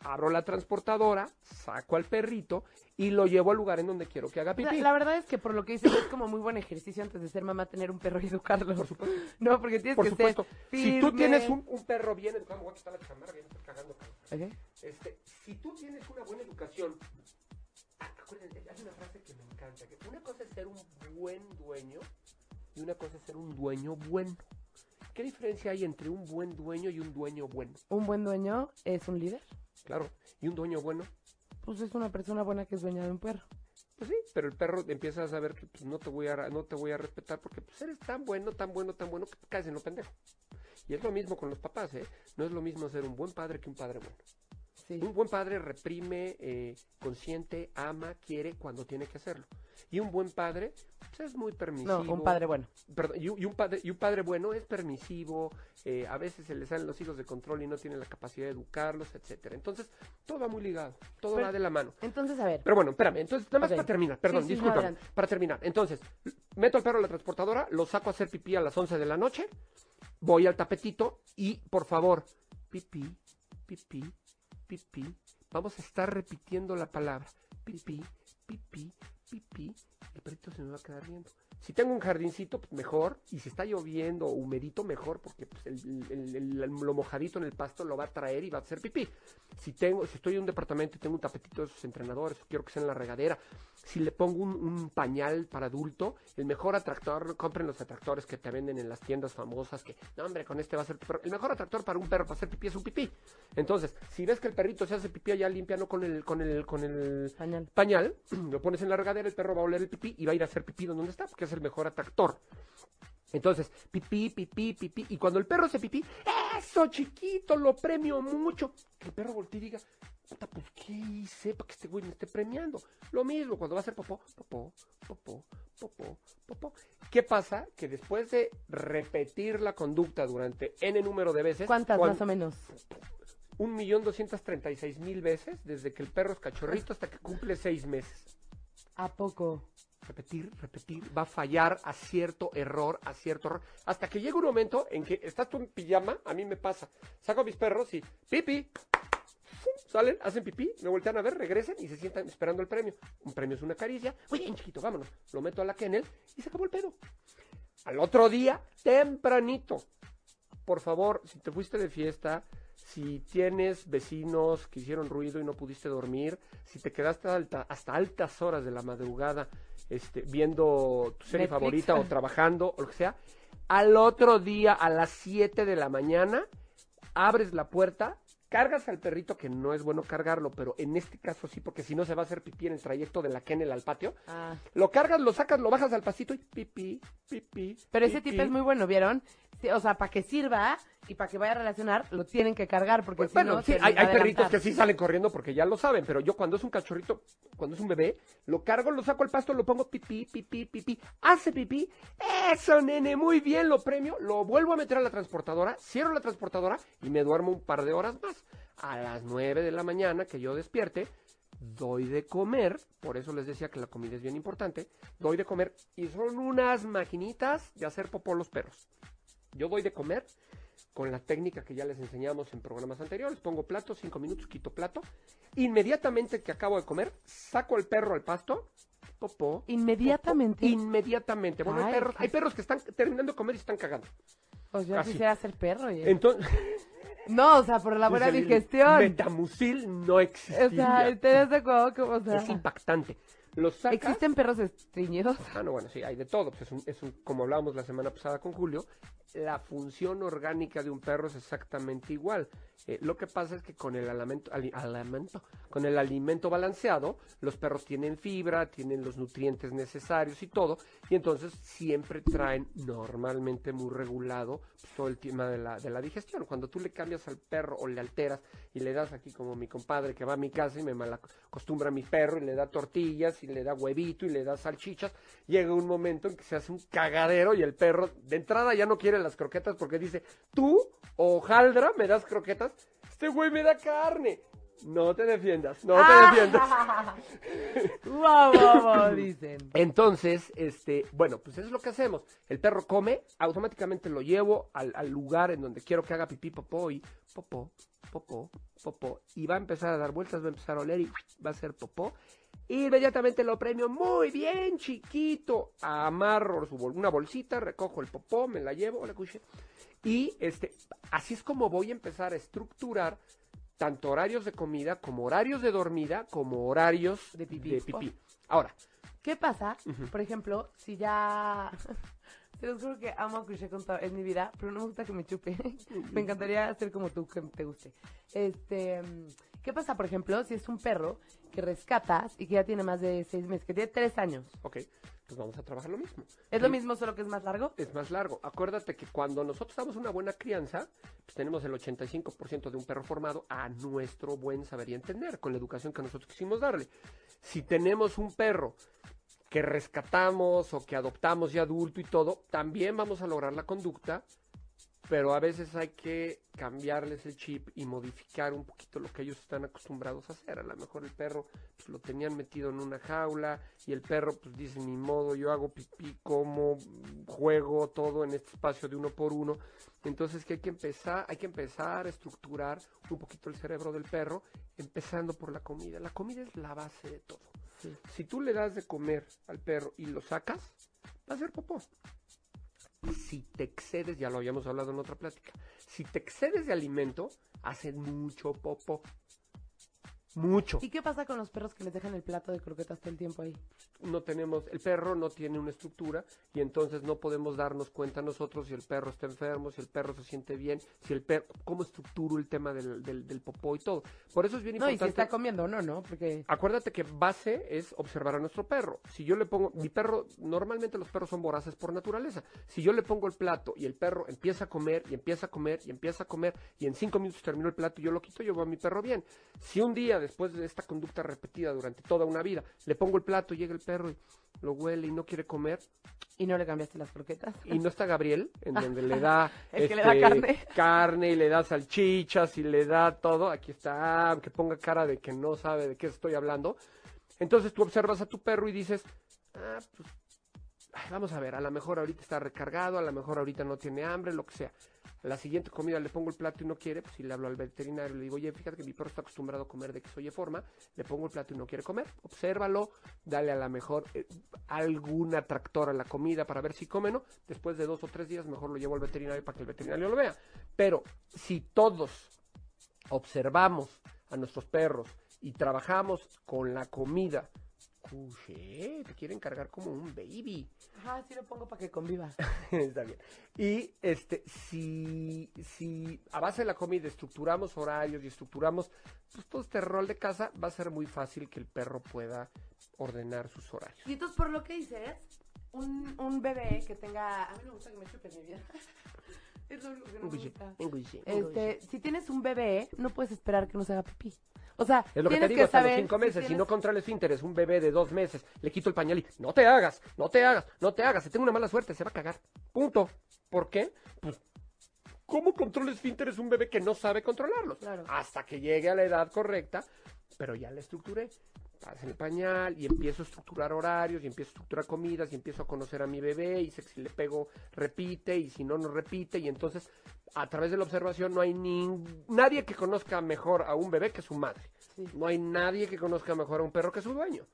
abro la transportadora, saco al perrito y lo llevo al lugar en donde quiero que haga pipí. la verdad es que por lo que dices es como muy buen ejercicio antes de ser mamá tener un perro y educarlo. Por supuesto. No, porque tienes Por que supuesto. ser Si tú firme. tienes un, un perro bien educado, voy a quitar la chamarra, ya me estoy cagando. cabrón. Ok. Este, si tú tienes una buena educación, ah, acuérdense, hay una frase que me encanta, que una cosa es ser un buen dueño y una cosa es ser un dueño bueno. ¿Qué diferencia hay entre un buen dueño y un dueño bueno? Un buen dueño es un líder. Claro, y un dueño bueno, Pues es una persona buena que es dueña de un perro. pues sí, pero el perro empieza a saber que pues, no te voy a no te voy a respetar porque pues eres tan bueno, tan bueno, tan bueno que caes en lo pendejo. Y es lo mismo con los papás, ¿eh? No es lo mismo ser un buen padre que un padre bueno. Sí. Un buen padre reprime, eh, consiente, ama, quiere cuando tiene que hacerlo. Y un buen padre pues, es muy permisivo. No, un padre bueno. Perdón, y, un- y un padre, y un padre bueno es permisivo, eh, a veces se le salen los hijos de control y no tiene la capacidad de educarlos, etcétera. Entonces, todo va muy ligado, todo Pero- va de la mano. Entonces, a ver. Pero bueno, espérame, entonces, nada más para terminar, perdón, Sí, sí, no, discúlpame, adelante. para terminar. Entonces, meto al perro a la transportadora, lo saco a hacer pipí a las 11 de la noche, voy al tapetito y, por favor, pipí, pipí, pipí. Vamos a estar repitiendo la palabra. Pipí, pipí, pipí. El perrito se me va a quedar viendo. Si tengo un jardincito, pues mejor. Y si está lloviendo o humedito, mejor, porque pues, lo mojadito en el pasto lo va a traer y va a hacer pipí. Si tengo, si estoy en un departamento y tengo un tapetito de esos entrenadores, quiero que sea en la regadera. Si le pongo un, un pañal para adulto, el mejor atractor, compren los atractores que te venden en las tiendas famosas, que, no hombre, con este va a ser tu perro. El mejor atractor para un perro para hacer pipí es un pipí. Entonces, si ves que el perrito se hace pipí allá limpia, no con el, con el, con el Pañal. pañal, (clears throat) lo pones en la regadera, el perro va a oler el pipí y va a ir a hacer pipí donde está, porque es el mejor atractor. Entonces, pipí, pipí, pipí. Y cuando el perro hace pipí, eso chiquito, lo premio mucho. Que el perro voltee y diga, puta, pues ¿qué hice para que este güey me esté premiando? Lo mismo, cuando va a hacer popó, popó, popó, popó, popó. ¿Qué pasa? Que después de repetir la conducta durante N número de veces. ¿Cuántas cuan- más o menos? Un millón doscientas treinta y seis mil veces, desde que el perro es cachorrito hasta que cumple seis meses ¿A poco? repetir, repetir, va a fallar a cierto error, a cierto error, hasta que llega un momento en que estás tú en pijama, a mí me pasa, saco a mis perros y pipi, salen, hacen pipí, me voltean a ver, regresan y se sientan esperando el premio. Un premio es una caricia, bien chiquito, vámonos, lo meto a la kennel y se acabó el pedo. Al otro día, tempranito, por favor, si te fuiste de fiesta, si tienes vecinos que hicieron ruido y no pudiste dormir, si te quedaste alta- hasta altas horas de la madrugada este, viendo tu serie Netflix. favorita o (laughs) trabajando o lo que sea, al otro día a las 7 de la mañana abres la puerta, cargas al perrito, que no es bueno cargarlo, pero en este caso sí, porque si no se va a hacer pipí en el trayecto de la kennel al patio, Ah. lo cargas, lo sacas, lo bajas al pasito y pipí, pipí. Pero ese pipí. tip es muy bueno, ¿vieron? O sea, para que sirva y para que vaya a relacionar, lo tienen que cargar, porque Pues, si bueno, no, sí, hay, hay perritos que sí salen corriendo porque ya lo saben, pero yo cuando es un cachorrito, cuando es un bebé, lo cargo, lo saco al pasto, lo pongo pipí, pipí, pipí, hace pipí, eso nene, muy bien, lo premio, lo vuelvo a meter a la transportadora, cierro la transportadora y me duermo un par de horas más. A las nueve de la mañana que yo despierte, doy de comer, por eso les decía que la comida es bien importante, doy de comer y son unas maquinitas de hacer popó los perros. Yo doy de comer con la técnica que ya les enseñamos en programas anteriores. Pongo plato, cinco minutos, quito plato. Inmediatamente que acabo de comer, saco al perro al pasto. Popó. Inmediatamente. popó, inmediatamente. Bueno, hay Ay, perros, qué- hay perros que están terminando de comer y están cagando. Pues yo casi. quisiera ser perro. oye. Entonces, (laughs) No, o sea, por la buena el digestión. Metamucil no existiría. O sea, ¿ustedes de acuerdo? que, O sea, es impactante. Los sacas. ¿Existen perros estreñidos? Ah, no, bueno, sí, hay de todo. Pues es un, es un- como hablábamos la semana pasada con Julio, la función orgánica de un perro es exactamente igual. Eh, lo que pasa es que con el alimento, ali- alimento- con el alimento balanceado, los perros tienen fibra, tienen los nutrientes necesarios y todo, y entonces siempre traen normalmente muy regulado pues, todo el tema de la, de la digestión. Cuando tú le cambias al perro o le alteras y le das aquí como mi compadre que va a mi casa y me malacostumbra a mi perro y le da tortillas y le da huevito y le da salchichas, llega un momento en que se hace un cagadero y el perro de entrada ya no quiere las croquetas porque dice, tú, hojaldra, me das croquetas, este güey me da carne. No te defiendas, no te defiendas. Wow, wow, wow, dicen. Entonces, este, bueno, pues eso es lo que hacemos. El perro come, automáticamente lo llevo al, al lugar en donde quiero que haga pipí, popó y popó, popó, popó. Y va a empezar a dar vueltas, va a empezar a oler y va a hacer popó. Inmediatamente lo premio muy bien chiquito. Amarro su bol- una bolsita, recojo el popó, me la llevo, la cuche. Y este, así es como voy a empezar a estructurar tanto horarios de comida, como horarios de dormida, como horarios De pipí. De pipí. Ahora, ¿Qué pasa, por ejemplo, si ya... (laughs) Te los juro que amo a Cuché con todo, es mi vida, pero no me gusta que me chupe. (laughs) me encantaría ser como tú, que te guste. Este, ¿qué pasa, por ejemplo, si es un perro que rescatas y que ya tiene más de seis meses, que tiene tres años? Ok, pues vamos a trabajar lo mismo. ¿Es lo mismo, solo que es más largo? Es más largo. Acuérdate que cuando nosotros damos una buena crianza, pues tenemos el 85% de un perro formado a nuestro buen saber y entender, con la educación que nosotros quisimos darle. Si tenemos un perro que rescatamos o que adoptamos ya adulto y todo, también vamos a lograr la conducta, pero a veces hay que cambiarles el chip y modificar un poquito lo que ellos están acostumbrados a hacer. A lo mejor el perro pues, lo tenían metido en una jaula y el perro pues dice ni modo, yo hago pipí, como, juego todo en este espacio de uno por uno. Entonces que hay que empezar, hay que empezar a estructurar un poquito el cerebro del perro, empezando por la comida. La comida es la base de todo. Si tú le das de comer al perro y lo sacas, va a hacer popó. Si te excedes, ya lo habíamos hablado en otra plática, si te excedes de alimento, hacen mucho popó. Mucho. ¿Y qué pasa con los perros que les dejan el plato de croquetas todo el tiempo ahí? no tenemos, el perro no tiene una estructura y entonces no podemos darnos cuenta nosotros si el perro está enfermo, si el perro se siente bien, si el perro, cómo estructuro el tema del, del, del popó y todo. Por eso es bien No, y si importante. está comiendo o no, ¿no? Porque... Acuérdate que base es observar a nuestro perro. Si yo le pongo, mi perro, normalmente los perros son voraces por naturaleza. Si yo le pongo el plato y el perro empieza a comer y empieza a comer y empieza a comer y en cinco minutos terminó el plato y yo lo quito, yo veo a mi perro bien. Si un día después de esta conducta repetida durante toda una vida, le pongo el plato, llega el perro y lo huele y no quiere comer, ¿Y no le cambiaste las croquetas? y no está Gabriel, en donde le da, (laughs) que le da carne. carne y le da salchichas y le da todo, aquí está, aunque ponga cara de que no sabe de qué estoy hablando. Entonces tú observas a tu perro y dices, ah, pues, vamos a ver, a lo mejor ahorita está recargado, a lo mejor ahorita no tiene hambre, lo que sea. La siguiente comida le pongo el plato y no quiere, pues si le hablo al veterinario le digo, oye, fíjate que mi perro está acostumbrado a comer de que soy forma, le pongo el plato y no quiere comer, obsérvalo, dale a la mejor eh, algún atractor a la comida para ver si come, ¿no? Después de dos o tres días mejor lo llevo al veterinario para que el veterinario lo vea. Pero si todos observamos a nuestros perros y trabajamos con la comida, cuché, te quieren cargar como un baby. Ajá, sí lo pongo para que conviva. (laughs) Está bien. Y este, si, si a base de la comida estructuramos horarios y estructuramos pues, todo este rol de casa, va a ser muy fácil que el perro pueda ordenar sus horarios. Y entonces, por lo que dices, un, un bebé que tenga... A mí me gusta que me chupen mi vida. (laughs) es lo único que no me gusta. Este, si tienes un bebé, no puedes esperar que no se haga pipí. O sea, Es lo que te digo, hasta los cinco meses. Si, tienes- no controla el esfínteres, un bebé de dos meses, le quito el pañal y no te hagas, no te hagas, no te hagas. Si tengo una mala suerte, se va a cagar. Punto. ¿Por qué? Pues, ¿cómo controla esfínteres un bebé que no sabe controlarlos? Claro. Hasta que llegue a la edad correcta, pero ya le estructuré. Pasa el pañal y empiezo a estructurar horarios y empiezo a estructurar comidas y empiezo a conocer a mi bebé y sé que si le pego repite y si no no repite y entonces a través de la observación no hay ni nadie que conozca mejor a un bebé que su madre. Sí. No hay nadie que conozca mejor a un perro que su dueño.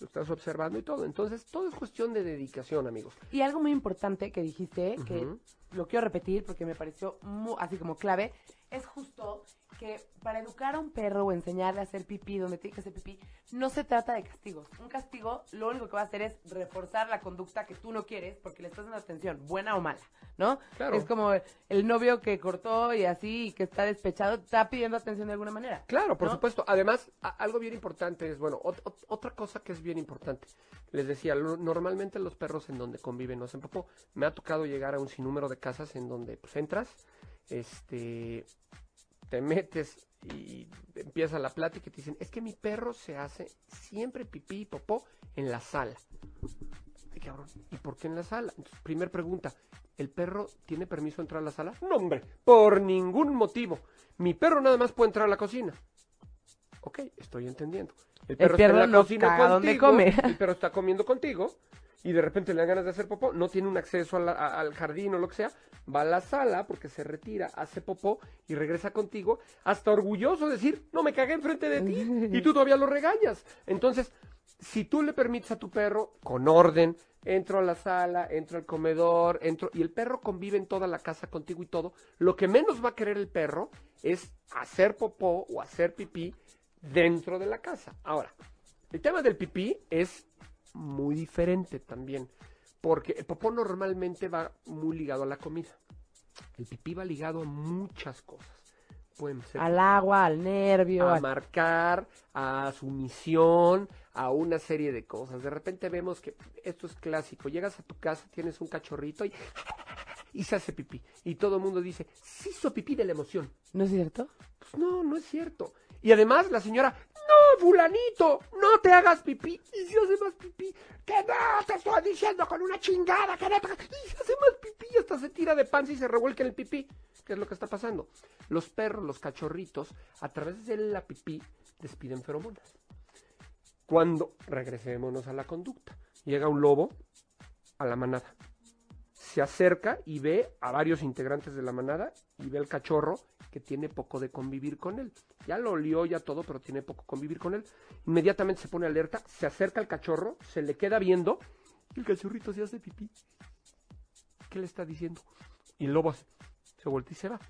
Lo estás observando y todo. Entonces, todo es cuestión de dedicación, amigos. Y algo muy importante que dijiste, que lo quiero repetir porque me pareció mu- así como clave, es justo que para educar a un perro o enseñarle a hacer pipí donde tiene que hacer pipí, no se trata de castigos. Un castigo lo único que va a hacer es reforzar la conducta que tú no quieres porque le estás dando atención, buena o mala, ¿no? Claro. Es como el novio que cortó y así, y que está despechado, está pidiendo atención de alguna manera. Claro, por ¿no? supuesto. Además, algo bien importante es, bueno, ot- ot- otra cosa que es bien importante. Les decía, lo- normalmente los perros en donde conviven no hacen popó. Me ha tocado llegar a un sinnúmero de casas en donde pues entras, este, te metes y empieza la plática y te dicen, es que mi perro se hace siempre pipí y popó en la sala. Ay, cabrón, ¿y por qué en la sala? Entonces, primer pregunta, ¿el perro tiene permiso de entrar a la sala? No, hombre, por ningún motivo. Mi perro nada más puede entrar a la cocina. Ok, estoy entendiendo. El perro, perro está en la no cocina contigo, come. (laughs) el perro está comiendo contigo y de repente le dan ganas de hacer popó, no tiene un acceso a la- a- al jardín o lo que sea, va a la sala porque se retira, hace popó y regresa contigo, hasta orgulloso de decir, no me cagué enfrente de ti y tú todavía lo regañas. Entonces, si tú le permites a tu perro con orden, entro a la sala, entro al comedor, entro y el perro convive en toda la casa contigo y todo, lo que menos va a querer el perro es hacer popó o hacer pipí dentro de la casa. Ahora, el tema del pipí es muy diferente también, porque el popó normalmente va muy ligado a la comida. El pipí va ligado a muchas cosas. Pueden ser Al agua, al nervio, a marcar, a sumisión, a una serie de cosas. De repente vemos que esto es clásico. Llegas a tu casa, tienes un cachorrito y, (laughs) y se hace pipí. Y todo el mundo dice, se hizo pipí de la emoción. ¿No es cierto? Pues no, no es cierto. Y además la señora, no, fulanito, no te hagas pipí. Y se hace más pipí. Que no, te estoy diciendo con una chingada, que no te... Y se hace más pipí hasta se tira de panza y se revuelca en el pipí. ¿Qué es lo que está pasando? Los perros, los cachorritos, a través de la pipí, despiden feromonas. Cuando, regresémonos a la conducta, llega un lobo a la manada se acerca y ve a varios integrantes de la manada y ve al cachorro que tiene poco de convivir con él. Ya lo olió, ya todo, pero tiene poco convivir con él. Inmediatamente se pone alerta, se acerca al cachorro, se le queda viendo el cachorrito se hace pipí. ¿Qué le está diciendo? Y el lobo se voltea y se va.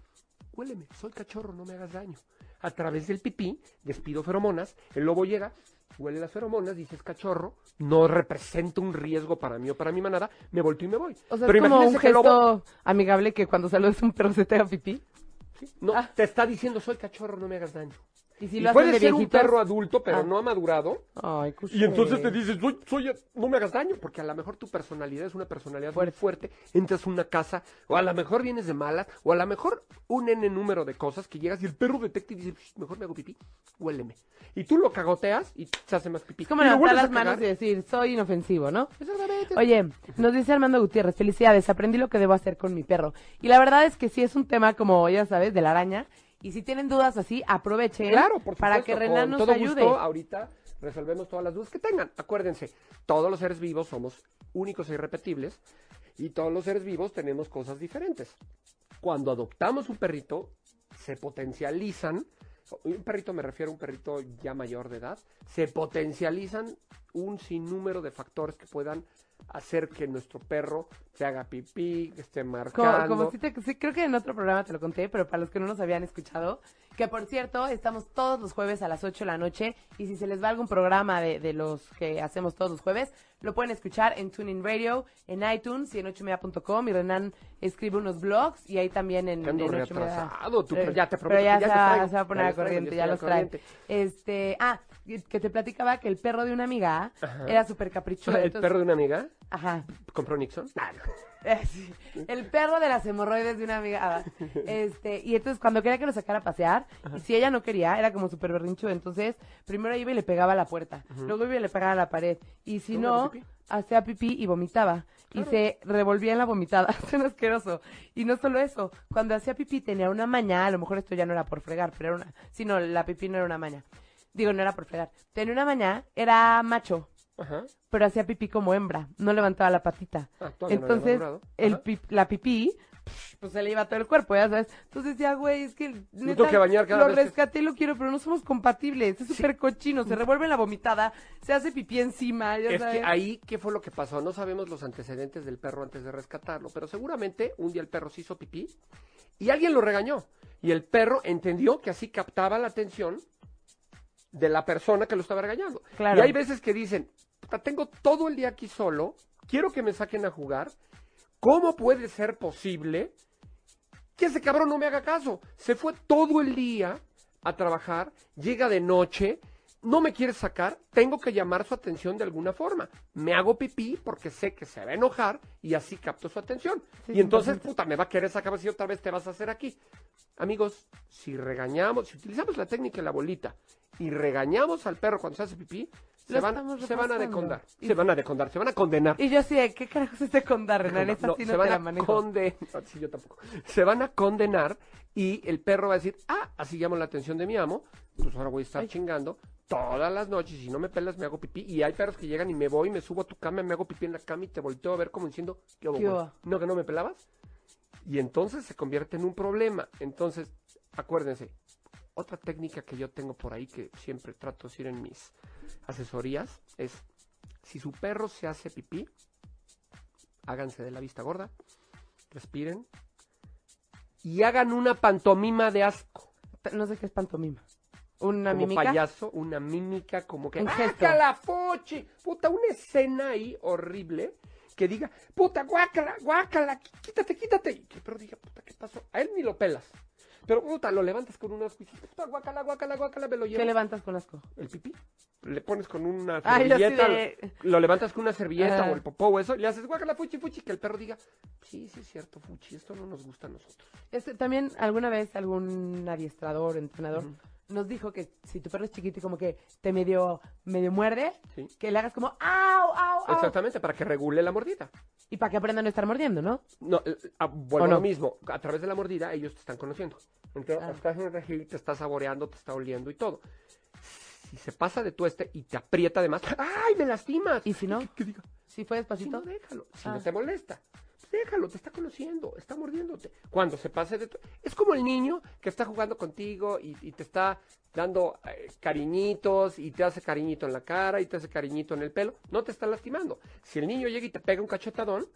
Huéleme, soy cachorro, no me hagas daño. A través del pipí, despido feromonas, el lobo llega, huele las feromonas, dice es cachorro, no representa un riesgo para mí o para mi manada, me volteo y me voy. O sea, Pero es como un que gesto lobo- amigable que cuando saludas a un perro se te haga pipí. Sí, No, Ah. te está diciendo soy cachorro, no me hagas daño. Y si y lo hacen puede de ser un viejitos... perro adulto, pero Ah. no ha madurado. Ay, Y entonces te dices, soy, soy, no me hagas daño, porque a lo mejor tu personalidad es una personalidad Fuerte. muy fuerte, entras a una casa, o a lo mejor vienes de malas, o a lo mejor un n número de cosas que llegas y el perro detecta y dice, "Shh, mejor me hago pipí, huéleme. Y tú lo cagoteas y se hace más pipí. Es como Y levantar las manos y decir, soy inofensivo, ¿no? Oye, nos dice Armando Gutiérrez, felicidades, aprendí lo que debo hacer con mi perro. Y la verdad es que sí es un tema como, ya sabes, de la araña. Y si tienen dudas así, aprovechen Claro, por para que Renan nos todo ayude. gusto, ahorita resolvemos todas las dudas que tengan. Acuérdense, todos los seres vivos somos únicos e irrepetibles y todos los seres vivos tenemos cosas diferentes. Cuando adoptamos un perrito, se potencializan, un perrito me refiero a un perrito ya mayor de edad, se potencializan un sinnúmero de factores que puedan hacer que nuestro perro se haga pipí, que esté marcando. como si te- sí, creo que en otro programa te lo conté, pero para los que no nos habían escuchado, que por cierto, estamos todos los jueves a las 8 de la noche y si se les va algún programa de, de los que hacemos todos los jueves, lo pueden escuchar en TuneIn Radio, en iTunes y en 8media.com y Renan escribe unos blogs y ahí también en, en 8media. retrasado, tú, Pero- pero ya te pero prometo ya, que ya se, va, traigo, se va a poner ya a corriente, ya los traen. Este, ah, que te platicaba que el perro de una amiga Ajá. era súper caprichoso. ¿El entonces- perro de una amiga? Ajá. ¿Compró Nixon? Nah, (laughs) no. Eh, sí. El perro de las hemorroides de una amiga. ah, Este, y entonces cuando quería que lo sacara a pasear, y si ella no quería, era como súper berrincho, entonces primero iba y le pegaba a la puerta, luego iba y le pegaba a la pared, y si no, hacía pipí. hacía pipí y vomitaba, y se revolvía en la vomitada, (laughs) suena asqueroso. Y no solo eso, cuando hacía pipí tenía una maña, a lo mejor esto ya no era por fregar, pero era una, sí, no, la pipí no era una maña. Digo, no era por fregar. Tenía una maña, era macho, Ajá. pero hacía pipí como hembra, no levantaba la patita. Ah, no Entonces, el pi- la pipí pues se le iba todo el cuerpo, ya sabes. Entonces ya, güey, es que neta, tengo que bañar cada lo vez rescaté y lo quiero, pero no somos compatibles. Es súper cochino, se revuelve en la vomitada, se hace pipí encima, ya Es sabes. que ahí, ¿qué fue lo que pasó? No sabemos los antecedentes del perro antes de rescatarlo, pero seguramente un día el perro se hizo pipí y alguien lo regañó. Y el perro entendió que así captaba la atención de la persona que lo estaba regañando. Claro. Y hay veces que dicen, "Puta, tengo todo el día aquí solo, quiero que me saquen a jugar. ¿Cómo puede ser posible que ese cabrón no me haga caso? Se fue todo el día a trabajar, llega de noche, no me quiere sacar, tengo que llamar su atención de alguna forma. Me hago pipí porque sé que se va a enojar y así capto su atención. Sí, y entonces, 100%. puta, me va a querer sacar si otra vez te vas a hacer aquí. Amigos, si regañamos, si utilizamos la técnica de la bolita y regañamos al perro cuando se hace pipí, se van, estamos se van a decondar. Y- Se van a decondar, se van a condenar. Y yo así, ¿qué carajos es de condar, Renan? No, sí se no van a condenar. Sí, yo tampoco. Se van a condenar y el perro va a decir, ah, así llamo la atención de mi amo, pues ahora voy a estar Ay. chingando todas las noches. Si no me pelas, me hago pipí. Y hay perros que llegan y me voy, me subo a tu cama, me hago pipí en la cama y te volteo a ver como diciendo, ¿qué hubo, ¿Qué? No, que no me pelabas. Y entonces se convierte en un problema. Entonces, acuérdense, otra técnica que yo tengo por ahí que siempre trato de decir en mis asesorías es, si su perro se hace pipí, háganse de la vista gorda, respiren y hagan una pantomima de asco. No sé qué es pantomima. ¿Una como mímica? payaso, una mímica como que Un gesto. ¡Guácala, fuchi! Puta, una escena ahí horrible que diga, puta, guácala, guácala, quítate, quítate. Y que el perro diga, puta, ¿qué pasó? A él ni lo pelas. Pero, puta, lo levantas con un asco y dices, puta, guácala, guácala, guácala, me lo ¿Qué llevo. levantas con asco? El pipí. Le pones con una Ay, yo así servilleta, de- lo levantas con una servilleta Ajá. o el popó o eso, y le haces guácala, fuchi, fuchi, que el perro diga, sí, sí es cierto, fuchi, esto no nos gusta a nosotros. Este, también alguna vez algún adiestrador, entrenador. Nos dijo que si tu perro es chiquito y como que te medio, medio muerde, Sí. que le hagas como ¡au, au, au! Exactamente, para que regule la mordida. Y para que aprenda a no estar mordiendo, ¿no? No, eh, ah, vuelvo ¿O no? a lo mismo. A través de la mordida, ellos te están conociendo. Entonces, Ah. estás en el regil, te está saboreando, te está oliendo y todo. Si se pasa de tueste y te aprieta además, ¡ay, me lastimas! Y si no, ¿Qué, qué diga? si fue Si despacito, no, déjalo. Si Ah. no te molesta, déjalo, te está conociendo, está mordiéndote. Cuando se pase de tu... Es como el niño que está jugando contigo y, y te está dando eh, cariñitos y te hace cariñito en la cara y te hace cariñito en el pelo. No te está lastimando. Si el niño llega y te pega un cachetadón,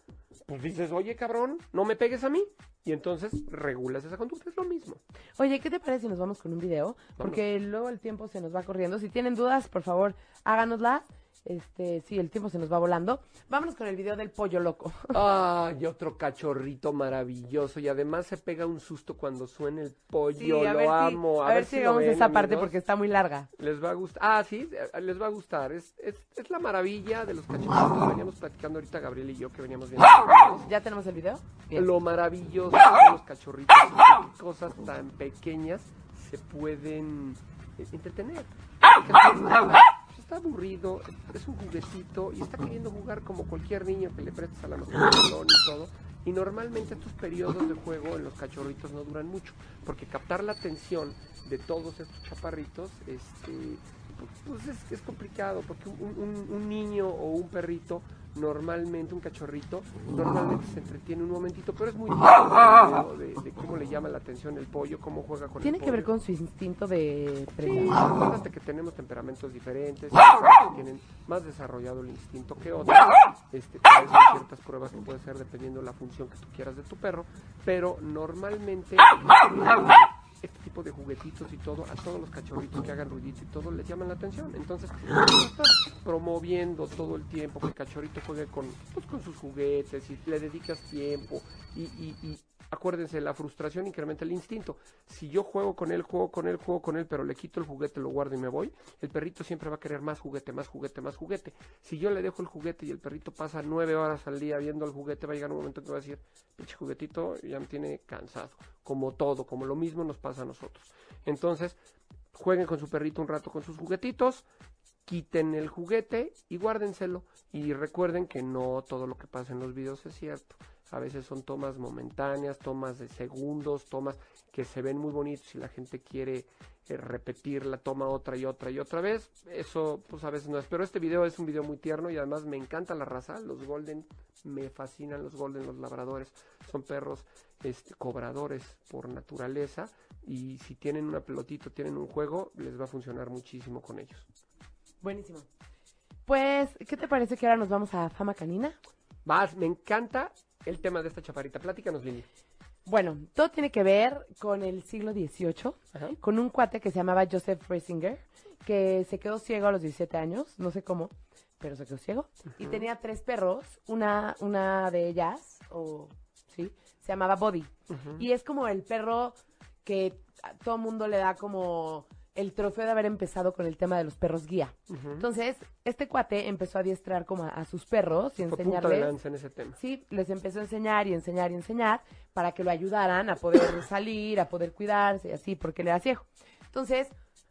pues dices, oye cabrón, no me pegues a mí. Y entonces regulas esa conducta. Es lo mismo. Oye, ¿qué te parece si nos vamos con un video? Porque luego el tiempo se nos va corriendo. Si tienen dudas, por favor, háganoslas. Este, sí, el tiempo se nos va volando. Vámonos con el video del pollo loco. (laughs) Ay, otro cachorrito maravilloso. Y además se pega un susto cuando suena el pollo. a lo ver si- amo. a, ver si llegamos a esa parte porque está muy larga. Les va a gustar. Ah, sí, eh, les va a gustar. Es, es, es la maravilla de los cachorritos. Veníamos platicando ahorita Gabriel y yo que veníamos viendo. ¿Ya tenemos el video? Bien. Lo maravilloso son los cachorritos. cosas tan pequeñas se pueden entretener. Está- aburrido, es un juguetito y está queriendo jugar como cualquier niño que le prestes a la balón y todo. Y normalmente estos periodos de juego en los cachorritos no duran mucho, porque captar la atención de todos estos chaparritos, este, pues es, es complicado, porque un niño o un perrito, normalmente un cachorrito, normalmente se entretiene un momentito, pero es muy difícil de, de cómo le llama la atención el pollo, cómo juega con Tiene el que ver pollo. con su instinto de Sí, presa. acuérdate que tenemos temperamentos diferentes, hay personas que tienen más desarrollado el instinto que otros. Este, hay ciertas pruebas que puede ser dependiendo de la función que tú quieras de tu perro, pero normalmente de juguetitos y todo, a todos los cachorritos que hagan ruidito y todo les llaman la atención. Entonces, estás promoviendo todo el tiempo que el cachorrito juegue con, pues, con sus juguetes y le dedicas tiempo y- y acuérdense, la frustración incrementa el instinto. Si yo juego con él, juego con él, juego con él, pero le quito el juguete, lo guardo y me voy, el perrito siempre va a querer más juguete, más juguete, más juguete. Si yo le dejo el juguete y el perrito pasa nueve horas al día viendo el juguete, va a llegar un momento que va a decir, pinche juguetito ya me tiene cansado. Como todo, como lo mismo nos pasa a nosotros. Entonces, jueguen con su perrito un rato con sus juguetitos, quiten el juguete y guárdenselo. Y recuerden que no todo lo que pasa en los videos es cierto. A veces son tomas momentáneas, tomas de segundos, tomas que se ven muy bonitos y la gente quiere eh, repetir la toma otra y otra y otra vez. Eso, pues a veces no es. Pero este video es un video muy tierno y además me encanta la raza. Los Golden, me fascinan los Golden, los labradores. Son perros este, cobradores por naturaleza. Y si tienen una pelotita, tienen un juego, les va a funcionar muchísimo con ellos. Buenísimo. Pues, ¿qué te parece que ahora nos vamos a Fama Canina? Vas, me encanta el tema de esta chaparrita. Platícanos, Lili. Bueno, todo tiene que ver con el siglo XVIII, Ajá. con un cuate que se llamaba Joseph Risinger, que se quedó ciego a los 17 años, no sé cómo, pero se quedó ciego. Y tenía tres perros, una, una de ellas, o sí, se llamaba Body. Y es como el perro que a todo mundo le da como el trofeo de haber empezado con el tema de los perros guía. Entonces, este cuate empezó a adiestrar como a, a sus perros y Fue de enseñarles. lanza en ese tema. Sí, les empezó a enseñar y enseñar y enseñar para que lo ayudaran a poder (coughs) salir, a poder cuidarse y así, porque le era ciego. Entonces,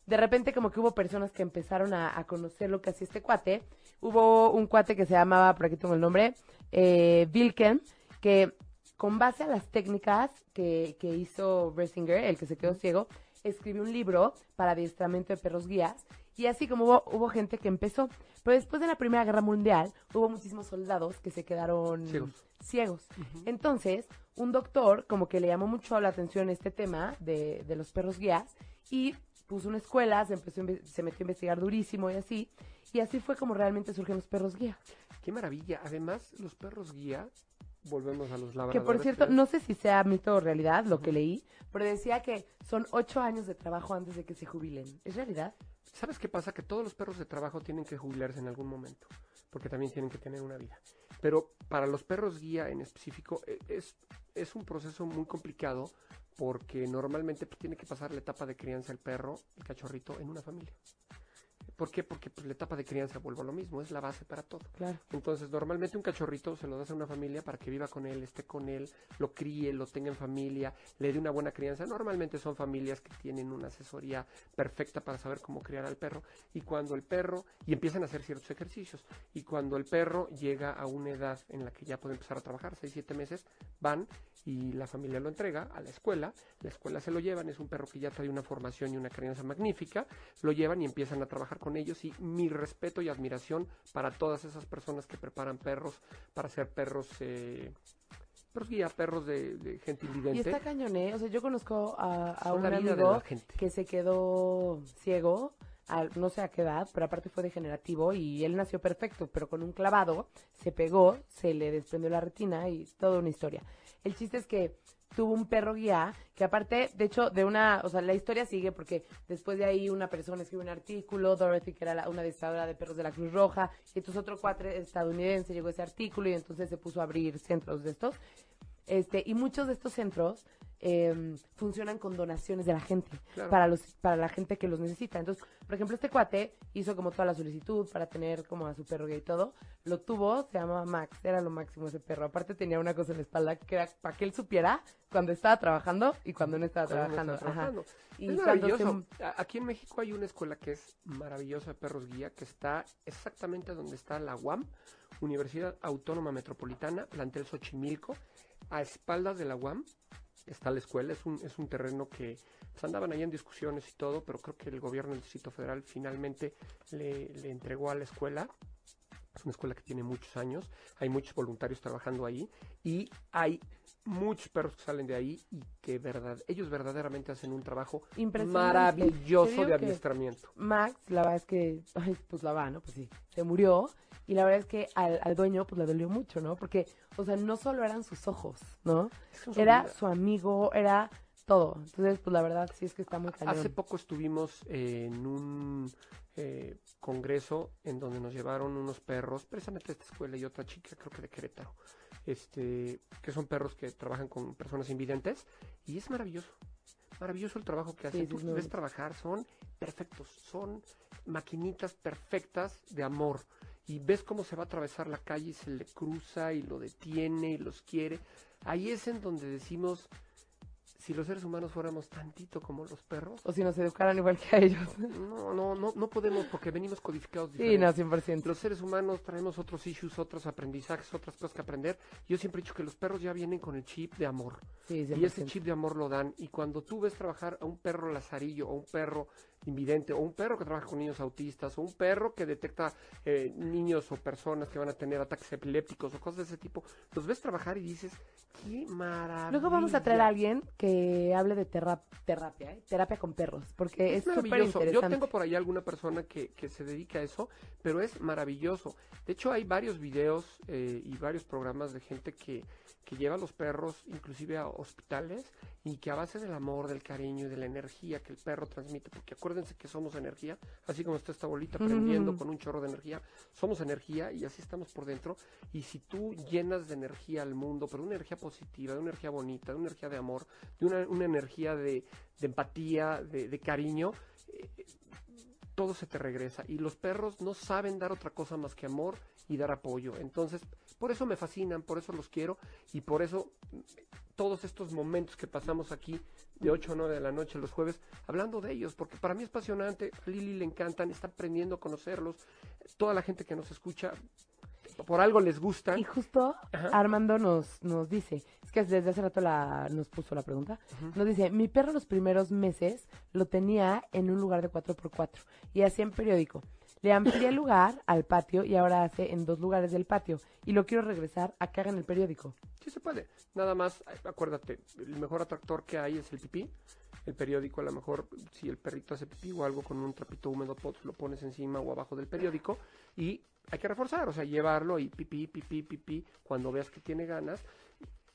de repente como que hubo personas que empezaron a, a conocer lo que hacía este cuate. Hubo un cuate que se llamaba, por aquí tengo el nombre, eh, Vilken, que con base a las técnicas que, que hizo Resinger, el que se quedó ciego, escribió un libro para adiestramiento de perros guías. Y así como hubo, hubo gente que empezó. Pero después de la Primera Guerra Mundial, hubo muchísimos soldados que se quedaron Ciegos. ciegos. Entonces, un doctor como que le llamó mucho la atención este tema de, de los perros guías y puso una escuela, se, empezó se metió a investigar durísimo y así. Y así fue como realmente surgen los perros guía. Qué maravilla. Además, los perros guía, volvemos a los Que labradores. por cierto, no sé si sea mito o realidad lo que leí, pero decía que son ocho años de trabajo antes de que se jubilen. ¿Es realidad? ¿Sabes qué pasa? Que todos los perros de trabajo tienen que jubilarse en algún momento, porque también tienen que tener una vida. Pero para los perros guía en específico eh, es, es un proceso muy complicado porque normalmente pues, tiene que pasar la etapa de crianza el perro, el cachorrito, en una familia. ¿Por qué? Porque pues, la etapa de crianza, vuelvo a lo mismo, es la base para todo. Claro. Entonces, normalmente un cachorrito se lo das a una familia para que viva con él, esté con él, lo críe, lo tenga en familia, le dé una buena crianza. Normalmente son familias que tienen una asesoría perfecta para saber cómo criar al perro. Y cuando el perro, y empiezan a hacer ciertos ejercicios, y cuando el perro llega a una edad en la que ya puede empezar a trabajar, 6, 7 meses, van y la familia lo entrega a la escuela, la escuela se lo llevan, es un perro que ya trae una formación y una crianza magnífica, lo llevan y empiezan a trabajar con ellos y mi respeto y admiración para todas esas personas que preparan perros para ser perros, eh, perros guía, perros de, de gente Y invidente. está cañón, ¿eh? O sea, yo conozco a, a un amigo que se quedó ciego, a no sé a qué edad, pero aparte fue degenerativo y él nació perfecto, pero con un clavado se pegó, se le desprendió la retina y toda una historia. El chiste es que tuvo un perro guía que aparte, de hecho, de una, o sea, la historia sigue porque después de ahí una persona escribe un artículo, Dorothy, que era la- una distradora de perros de la Cruz Roja, y entonces otro cuatre estadounidense llegó a ese artículo y entonces se puso a abrir centros de estos. Este, y muchos de estos centros eh, funcionan con donaciones de la gente Claro. para los para la gente que los necesita. Entonces, por ejemplo, este cuate hizo como toda la solicitud para tener como a su perro gay y todo. Lo tuvo, se llamaba Max, era lo máximo ese perro. Aparte tenía una cosa en la espalda que era para que él supiera cuando estaba trabajando y cuando no estaba trabajando. Y es maravilloso. se- Aquí en México hay una escuela que es maravillosa de perros guía, que está exactamente donde está la UAM, Universidad Autónoma Metropolitana, plantel Xochimilco, a espaldas de la UAM está la escuela, es un, es un terreno que pues, andaban ahí en discusiones y todo, pero creo que el gobierno del Distrito Federal finalmente le, le entregó a la escuela. Es una escuela que tiene muchos años, hay muchos voluntarios trabajando ahí y hay muchos perros que salen de ahí y que verdad, ellos verdaderamente hacen un trabajo Impresionante. maravilloso de adiestramiento. Max, la verdad es que, ay, pues la va, ¿no? Pues sí, se murió. Y la verdad es que al, al dueño, pues le dolió mucho, ¿no? Porque, o sea, no solo eran sus ojos, ¿no? Su Era vida. su amigo, era todo. Entonces, pues la verdad sí es que está muy Hace cañón. poco estuvimos en un eh, congreso en donde nos llevaron unos perros, precisamente de esta escuela y otra chica, creo que de Querétaro, este, que son perros que trabajan con personas invidentes y es maravilloso. Maravilloso el trabajo que hacen. sí, Tú los ves trabajar, son perfectos, son maquinitas perfectas de amor. Y ves cómo se va a atravesar la calle y se le cruza y lo detiene y los quiere. Ahí es en donde decimos, si los seres humanos fuéramos tantito como los perros, O si nos educaran igual que a ellos. no, no, no, no podemos porque venimos codificados Sí, no, diferentes. 100%. Los seres humanos traemos otros issues, otros aprendizajes, otras cosas que aprender. Yo siempre he dicho que los perros ya vienen con el chip de amor. Sí, Y ese 100%. chip de amor lo dan. Y cuando tú ves trabajar a un perro lazarillo, o un perro invidente, o un perro que trabaja con niños autistas, o un perro que detecta eh, niños o personas que van a tener ataques epilépticos o cosas de ese tipo, los ves trabajar y dices, qué maravilla. Luego vamos a traer a alguien que hable de terra- terapia, ¿eh? terapia con perros, porque es Es maravilloso. Yo tengo por ahí alguna persona que, que se dedica a eso, pero es maravilloso. De hecho, hay varios videos eh, y varios programas de gente que, que lleva a los perros inclusive a hospitales y que a base del amor, del cariño y de la energía que el perro transmite, porque acuérdense que somos energía, así como está esta bolita prendiendo con un chorro de energía, somos energía y así estamos por dentro. Y si tú llenas de energía al mundo, pero una energía positiva, de una energía bonita, de una energía de amor, de una, una energía de, de empatía, de, de cariño, eh, todo se te regresa. Y los perros no saben dar otra cosa más que amor y dar apoyo. Entonces, por eso me fascinan, por eso los quiero y por eso mm, todos estos momentos que pasamos aquí de 8 a 9 de la noche los jueves, hablando de ellos, porque para mí es apasionante, a Lili le encantan, está aprendiendo a conocerlos, toda la gente que nos escucha, por algo les gusta. Y justo Ajá. Armando nos, nos dice, es que desde hace rato la, nos puso la pregunta, nos dice, mi perro los primeros meses lo tenía en un lugar de 4x4 y hacía en periódico. Le amplié el lugar al patio y ahora hace en dos lugares del patio y lo quiero regresar a que haga en el periódico. Sí se puede. Nada más, acuérdate, el mejor atractor que hay es el pipí. El periódico, a lo mejor, si el perrito hace pipí o algo con un trapito húmedo, lo pones encima o abajo del periódico y hay que reforzar, o sea, llevarlo y pipí, pipí, pipí, cuando veas que tiene ganas.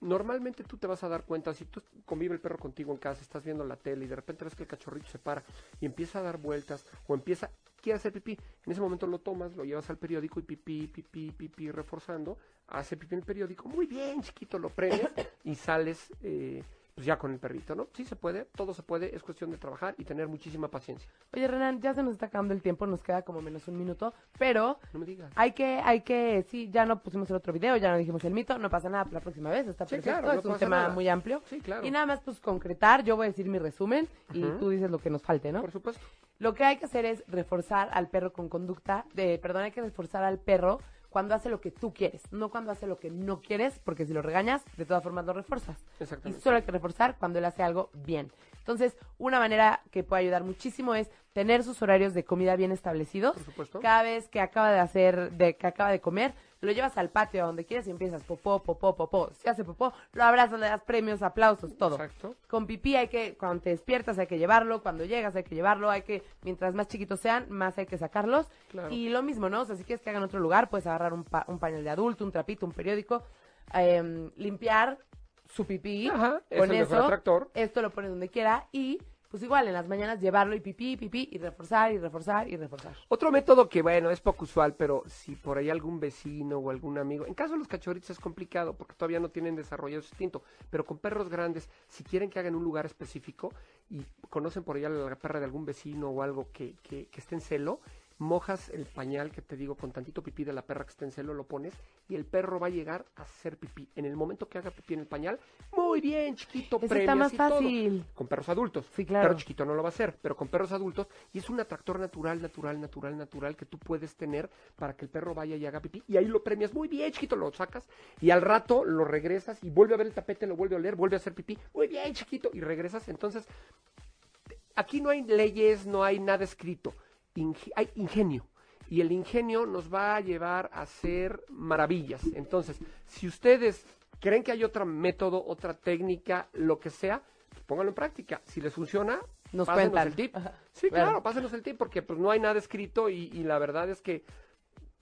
Normalmente tú te vas a dar cuenta, si tú convive el perro contigo en casa, estás viendo la tele y de repente ves que el cachorrito se para y empieza a dar vueltas o empieza, quiere hacer pipí, en ese momento lo tomas, lo llevas al periódico y pipí, pipí, pipí, reforzando, hace pipí en el periódico, muy bien, chiquito, lo prendes y sales eh, pues ya con el perrito, ¿no? Sí se puede, todo se puede, es cuestión de trabajar y tener muchísima paciencia. Oye, Renan, ya se nos está acabando el tiempo, nos queda como menos un minuto, pero No me digas. hay que, hay que, sí, ya no pusimos el otro video, ya no dijimos el mito, no pasa nada la próxima vez, está Sí, perfecto, claro, no es un tema nada. muy amplio. Sí, claro. Y nada más, pues, concretar, yo voy a decir mi resumen y tú dices lo que nos falte, ¿no? Por supuesto. Lo que hay que hacer es reforzar al perro con conducta, de, perdón, hay que reforzar al perro cuando hace lo que tú quieres, no cuando hace lo que no quieres, porque si lo regañas, de todas formas lo refuerzas. Y Exactamente. solo hay que reforzar cuando él hace algo bien. Entonces, una manera que puede ayudar muchísimo es tener sus horarios de comida bien establecidos. Por supuesto. Cada vez que acaba de hacer, de que acaba de comer, lo llevas al patio a donde quieras y empiezas popó, popó, popó. Si hace popó, lo abrazas, le das premios, aplausos, todo. Exacto. Con pipí hay que, cuando te despiertas hay que llevarlo, cuando llegas hay que llevarlo, hay que, mientras más chiquitos sean, más hay que sacarlos. Claro. Y lo mismo, ¿no? O sea, si quieres que hagan en otro lugar, puedes agarrar un, pa- un pañal de adulto, un trapito, un periódico, em, limpiar su pipí Ajá, es con el eso. Esto lo pones donde quiera y, pues igual, en las mañanas llevarlo y pipí, pipí, y reforzar, y reforzar, y reforzar. Otro método que, bueno, es poco usual, pero si por ahí algún vecino o algún amigo, en caso de los cachorritos es complicado porque todavía no tienen desarrollado su instinto, pero con perros grandes, si quieren que hagan un lugar específico y conocen por ahí la perra de algún vecino o algo que, que, que esté en celo, mojas el pañal que te digo con tantito pipí de la perra que está en celo, lo pones y el perro va a llegar a hacer pipí. En el momento que haga pipí en el pañal, muy bien, chiquito, Eso está más y todo. fácil. Con perros adultos. Sí, claro. Perro chiquito no lo va a hacer, pero con perros adultos. Y es un atractor natural, natural, natural, natural que tú puedes tener para que el perro vaya y haga pipí. Y ahí lo premias muy bien, chiquito, lo sacas. Y al rato lo regresas y vuelve a ver el tapete, lo vuelve a oler, vuelve a hacer pipí. Muy bien, chiquito. Y regresas. Entonces, aquí no hay leyes, no hay nada escrito. Inge- hay ingenio. Y el ingenio nos va a llevar a hacer maravillas. Entonces, si ustedes creen que hay otro método, otra técnica, lo que sea, pues pónganlo en práctica. Si les funciona, Nos pásenos cuentan. el tip. Ajá, Sí, claro. claro, pásenos el tip porque pues no hay nada escrito y, y la verdad es que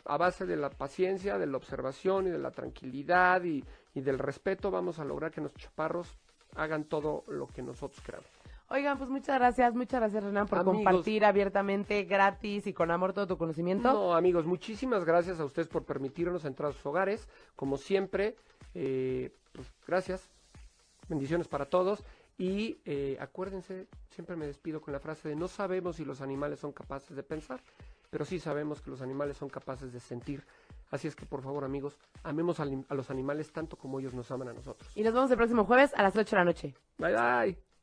a base de la paciencia, de la observación y de la tranquilidad y, y del respeto vamos a lograr que nuestros chaparros hagan todo lo que nosotros queramos. Oigan, pues muchas gracias, muchas gracias Renan por Amigos. compartir abiertamente, gratis y con amor todo tu conocimiento. No, amigos, muchísimas gracias a ustedes por permitirnos entrar a sus hogares. Como siempre, eh, pues gracias. Bendiciones para todos. Y eh, acuérdense, siempre me despido con la frase de no sabemos si los animales son capaces de pensar, pero sí sabemos que los animales son capaces de sentir. Así es que por favor amigos, amemos al- a los animales tanto como ellos nos aman a nosotros. Y nos vemos el próximo jueves a las 8 de la noche. Bye bye.